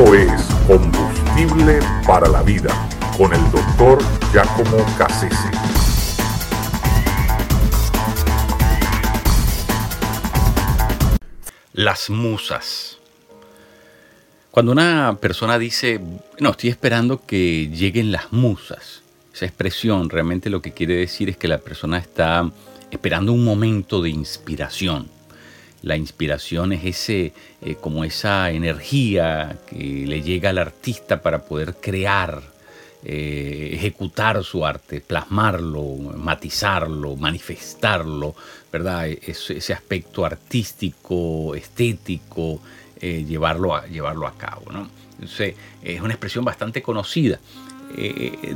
Esto es Combustible para la Vida con el doctor Giacomo Cassese. Las musas. Cuando una persona dice, no, estoy esperando que lleguen las musas, esa expresión realmente lo que quiere decir es que la persona está esperando un momento de inspiración la inspiración es ese, eh, como esa energía que le llega al artista para poder crear, eh, ejecutar su arte, plasmarlo, matizarlo, manifestarlo, ¿verdad? ese aspecto artístico, estético, eh, llevarlo, a, llevarlo a cabo, Entonces, es una expresión bastante conocida.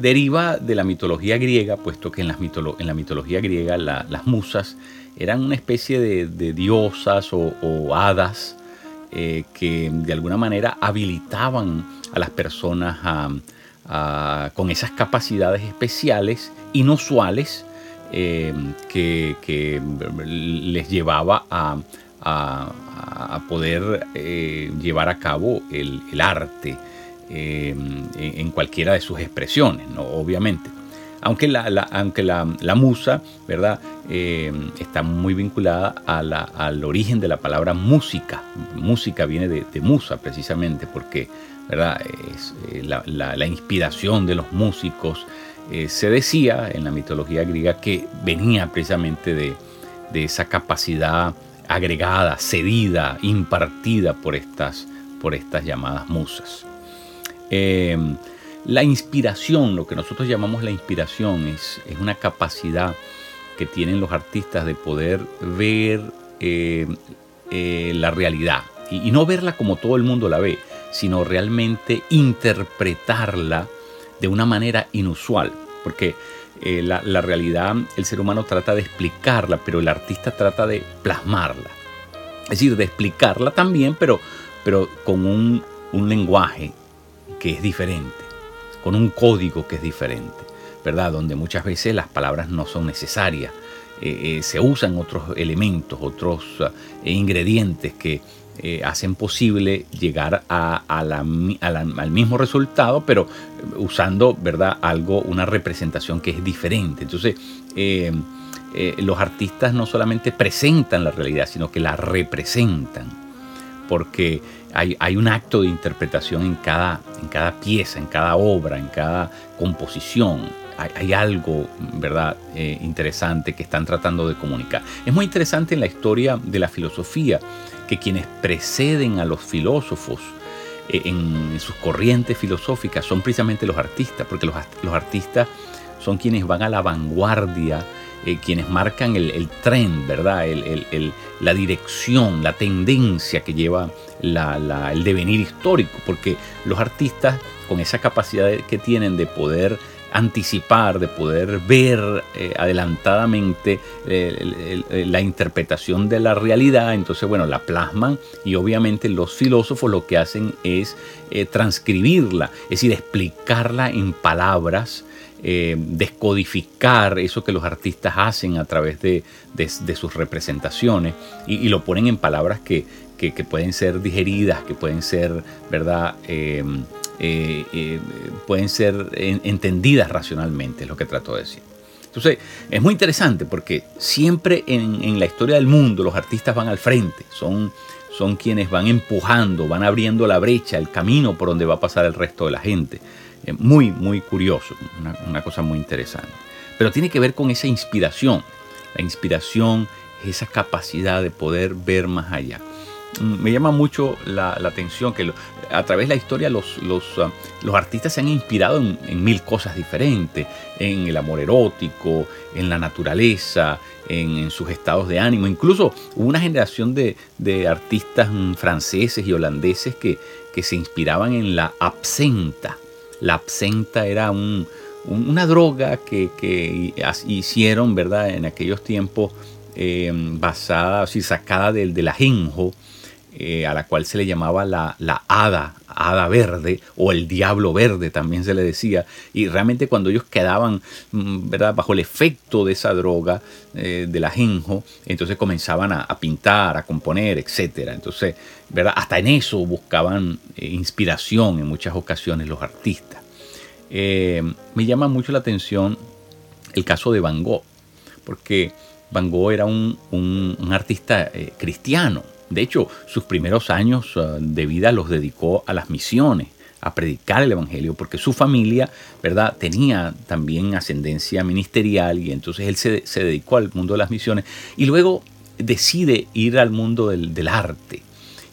Deriva de la mitología griega, puesto que en, la mitología griega las musas eran una especie de, diosas o, hadas eh, que de alguna manera habilitaban a las personas con esas capacidades especiales, inusuales, eh, que, les llevaba a, poder eh, llevar a cabo el, arte en, cualquiera de sus expresiones, ¿no? obviamente aunque la, aunque la, musa, ¿verdad? Eh, está muy vinculada al origen de la palabra música. Música viene de, musa precisamente porque, ¿verdad? Es, eh, la, inspiración de los músicos eh, se decía en la mitología griega que venía precisamente de, esa capacidad agregada, cedida, impartida por estas, por estas llamadas musas. La inspiración, lo que nosotros llamamos la inspiración, es, una capacidad que tienen los artistas de poder ver eh, eh, la realidad. Y, no verla como todo el mundo la ve, sino realmente interpretarla de una manera inusual, porque eh, la, realidad el ser humano trata de explicarla, pero el artista trata de plasmarla, es decir, de explicarla también, pero, pero con un lenguaje que es diferente con un código que es diferente, ¿verdad? Donde muchas veces las palabras no son necesarias. Eh, eh, se usan otros elementos, otros eh, ingredientes que hacen posible llegar al mismo resultado, pero usando, ¿verdad? Algo, una representación que es diferente. Entonces, los artistas no solamente presentan la realidad, sino que la representan, porque hay, un acto de interpretación en cada, en cada pieza, en cada obra, en cada composición. Hay, algo, ¿verdad?, eh, interesante que están tratando de comunicar. Es muy interesante en la historia de la filosofía que quienes preceden a los filósofos eh, en sus corrientes filosóficas son precisamente los artistas, porque los, los artistas son quienes van a la vanguardia eh, quienes marcan el, el tren, ¿verdad? la dirección, la tendencia que lleva el devenir histórico, porque los artistas con esa capacidad que tienen de poder anticipar, de poder ver eh, adelantadamente eh, la interpretación de la realidad, entonces bueno, la plasman y obviamente los filósofos lo que hacen es transcribirla, es decir, explicarla en palabras eh, descodificar eso que los artistas hacen a través de, sus representaciones y, lo ponen en palabras que, pueden ser digeridas, que pueden ser, ¿verdad? Eh, eh, pueden ser entendidas racionalmente, es lo que trato de decir. Entonces, es muy interesante porque siempre en, la historia del mundo los artistas van al frente, son, son quienes van empujando, van abriendo la brecha, el camino por donde va a pasar el resto de la gente. Eh, muy, muy curioso, una, cosa muy interesante. Pero tiene que ver con esa inspiración. La inspiración es esa capacidad de poder ver más allá. Mm, me llama mucho la, atención que a través de la historia los, los, ah, los artistas se han inspirado en, mil cosas diferentes, en el amor erótico, en la naturaleza, en, sus estados de ánimo. Incluso hubo una generación de, de artistas mm, franceses y holandeses que, que se inspiraban en la absenta la absenta era una droga que, hicieron, ¿verdad? En aquellos tiempos eh, basada, o sacada del, del ajenjo, eh, a la cual se le llamaba la, la hada, hada verde o el diablo verde también se le decía. Y realmente cuando ellos quedaban mm, ¿verdad? bajo el efecto de esa droga, eh, del ajenjo, entonces comenzaban a, pintar, a componer, etc. Entonces, ¿verdad? hasta en eso buscaban eh, inspiración en muchas ocasiones los artistas. Eh, me llama mucho la atención el caso de Van Gogh, porque Van Gogh era un, artista cristiano, de hecho, sus primeros años uh, de vida los dedicó a las misiones, a predicar el Evangelio, porque su familia, ¿verdad?, tenía también ascendencia ministerial y entonces él se, dedicó al mundo de las misiones y luego decide ir al mundo del, arte.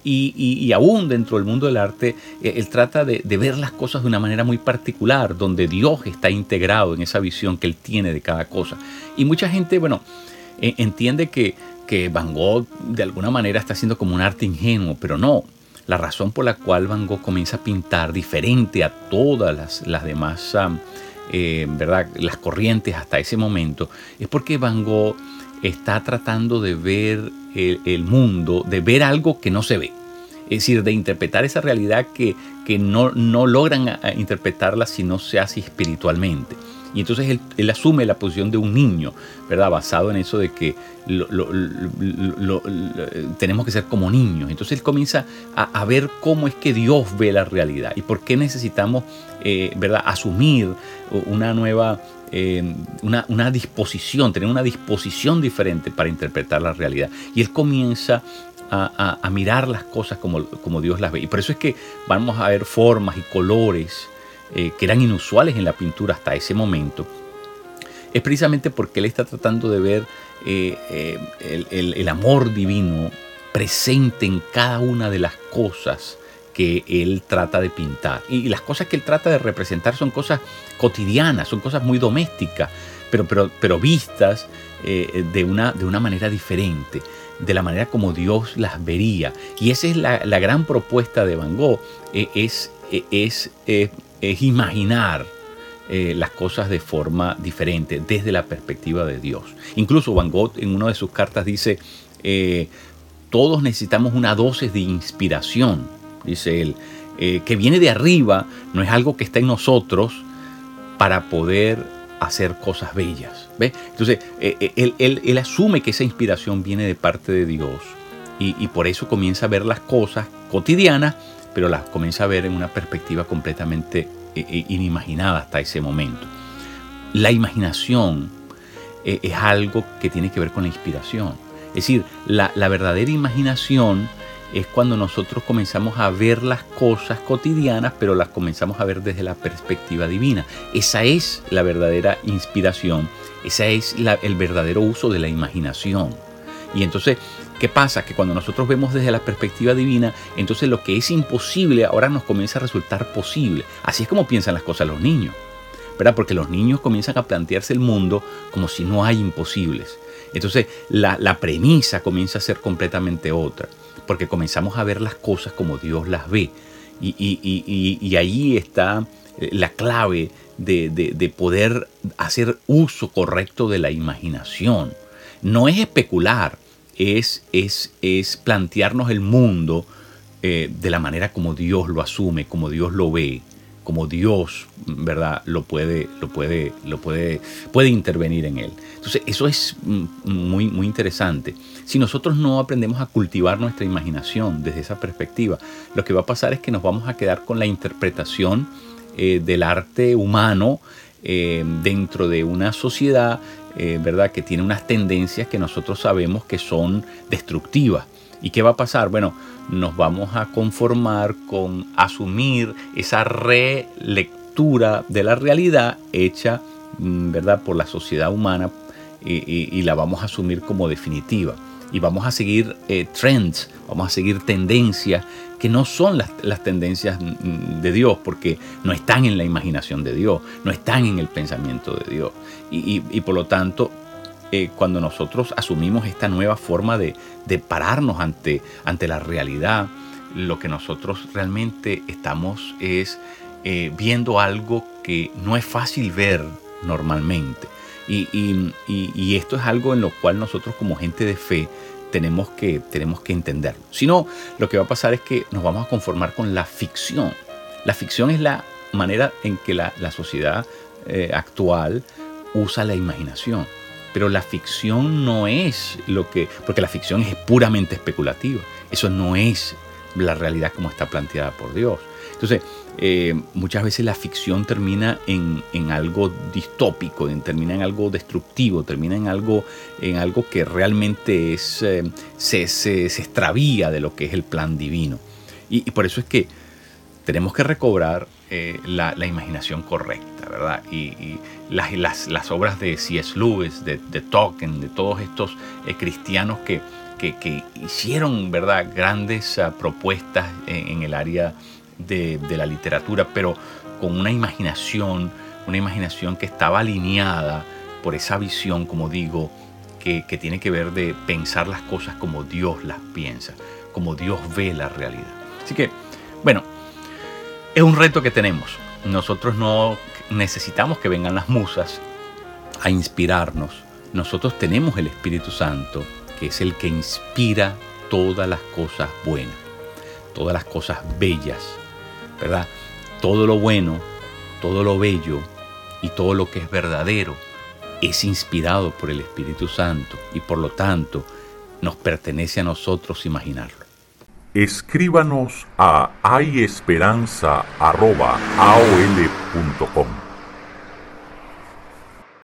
Y, aún dentro del mundo del arte, eh, él trata de, de, ver las cosas de una manera muy particular, donde Dios está integrado en esa visión que él tiene de cada cosa. Y mucha gente, bueno, e, entiende que que Van Gogh de alguna manera está haciendo como un arte ingenuo, pero no. La razón por la cual Van Gogh comienza a pintar diferente a todas las, demás, eh, ¿verdad? Las corrientes hasta ese momento, es porque Van Gogh está tratando de ver el, mundo, de ver algo que no se ve. Es decir, de interpretar esa realidad que, que no, no logran interpretarla si no se hace espiritualmente. Y entonces él, asume la posición de un niño, ¿verdad? Basado en eso de que tenemos que ser como niños. Entonces él comienza a, ver cómo es que Dios ve la realidad y por qué necesitamos, eh, ¿verdad? Asumir una nueva eh, una, disposición, tener una disposición diferente para interpretar la realidad. Y él comienza a, mirar las cosas como, Dios las ve. Y por eso es que vamos a ver formas y colores eh, que eran inusuales en la pintura hasta ese momento, es precisamente porque él está tratando de ver eh, eh, el, amor divino presente en cada una de las cosas que él trata de pintar. Y las cosas que él trata de representar son cosas cotidianas, son cosas muy domésticas, pero, pero, pero vistas de, una, de una manera diferente, de la manera como Dios las vería. Y esa es la, gran propuesta de Van Gogh, es, es es imaginar eh, las cosas de forma diferente, desde la perspectiva de Dios. Incluso Van Gogh en una de sus cartas dice, eh, todos necesitamos una dosis de inspiración, dice él, eh, que viene de arriba, no es algo que está en nosotros para poder hacer cosas bellas. ¿ve? Entonces, él, asume que esa inspiración viene de parte de Dios y por eso comienza a ver las cosas cotidianas pero las comienza a ver en una perspectiva completamente eh, eh, inimaginada hasta ese momento. La imaginación eh, es algo que tiene que ver con la inspiración. Es decir, la, verdadera imaginación es cuando nosotros comenzamos a ver las cosas cotidianas, pero las comenzamos a ver desde la perspectiva divina. Esa es la verdadera inspiración, ese es el verdadero uso de la imaginación. Y entonces ¿Qué pasa? Que cuando nosotros vemos desde la perspectiva divina, entonces lo que es imposible ahora nos comienza a resultar posible. Así es como piensan las cosas los niños. ¿verdad? Porque los niños comienzan a plantearse el mundo como si no hay imposibles. Entonces la, premisa comienza a ser completamente otra, porque comenzamos a ver las cosas como Dios las ve. Y, ahí está eh, la clave de, de poder hacer uso correcto de la imaginación. No es especular, es, es, plantearnos el mundo eh, de la manera como Dios lo asume, como Dios lo ve, como Dios, ¿verdad? Lo puede, lo puede, lo puede, puede intervenir en él. Entonces, eso es mm, muy, muy interesante. Si nosotros no aprendemos a cultivar nuestra imaginación desde esa perspectiva, lo que va a pasar es que nos vamos a quedar con la interpretación eh, del arte humano eh, dentro de una sociedad eh, ¿verdad? que tiene unas tendencias que nosotros sabemos que son destructivas. ¿Y qué va a pasar? Bueno, nos vamos a conformar con asumir esa relectura de la realidad hecha mm, ¿verdad? por la sociedad humana y, la vamos a asumir como definitiva. Y vamos a seguir eh, trends, vamos a seguir tendencias que no son las, tendencias de Dios, porque no están en la imaginación de Dios, no están en el pensamiento de Dios. Y, por lo tanto, eh, cuando nosotros asumimos esta nueva forma de, pararnos ante, ante la realidad, lo que nosotros realmente estamos es eh, viendo algo que no es fácil ver normalmente. Y, y, esto es algo en lo cual nosotros como gente de fe tenemos que, tenemos que entenderlo. Si no, lo que va a pasar es que nos vamos a conformar con la ficción. La ficción es la manera en que la, sociedad eh, actual usa la imaginación. Pero la ficción no es lo que, porque la ficción es puramente especulativa. Eso no es la realidad como está planteada por Dios. Entonces, eh, muchas veces la ficción termina en, algo distópico, termina en algo destructivo, termina en algo, en algo que realmente eh, se, extravía de lo que es el plan divino. Y, por eso es que tenemos que recobrar eh, la, imaginación correcta, ¿verdad? Y, las, las, obras de C.S. Lewis, de, de Tolkien, de todos estos cristianos que, que, hicieron, ¿verdad?, grandes ah, propuestas en el área de, la literatura, pero con una imaginación, una imaginación que estaba alineada por esa visión, como digo, que, tiene que ver de pensar las cosas como Dios las piensa, como Dios ve la realidad. Así que, bueno, es un reto que tenemos. Nosotros no necesitamos que vengan las musas a inspirarnos. Nosotros tenemos el Espíritu Santo, que es el que inspira todas las cosas buenas, todas las cosas bellas, ¿verdad? Todo lo bueno, todo lo bello y todo lo que es verdadero es inspirado por el Espíritu Santo y por lo tanto nos pertenece a nosotros imaginarlo. Escríbanos a hayesperanza.aol.com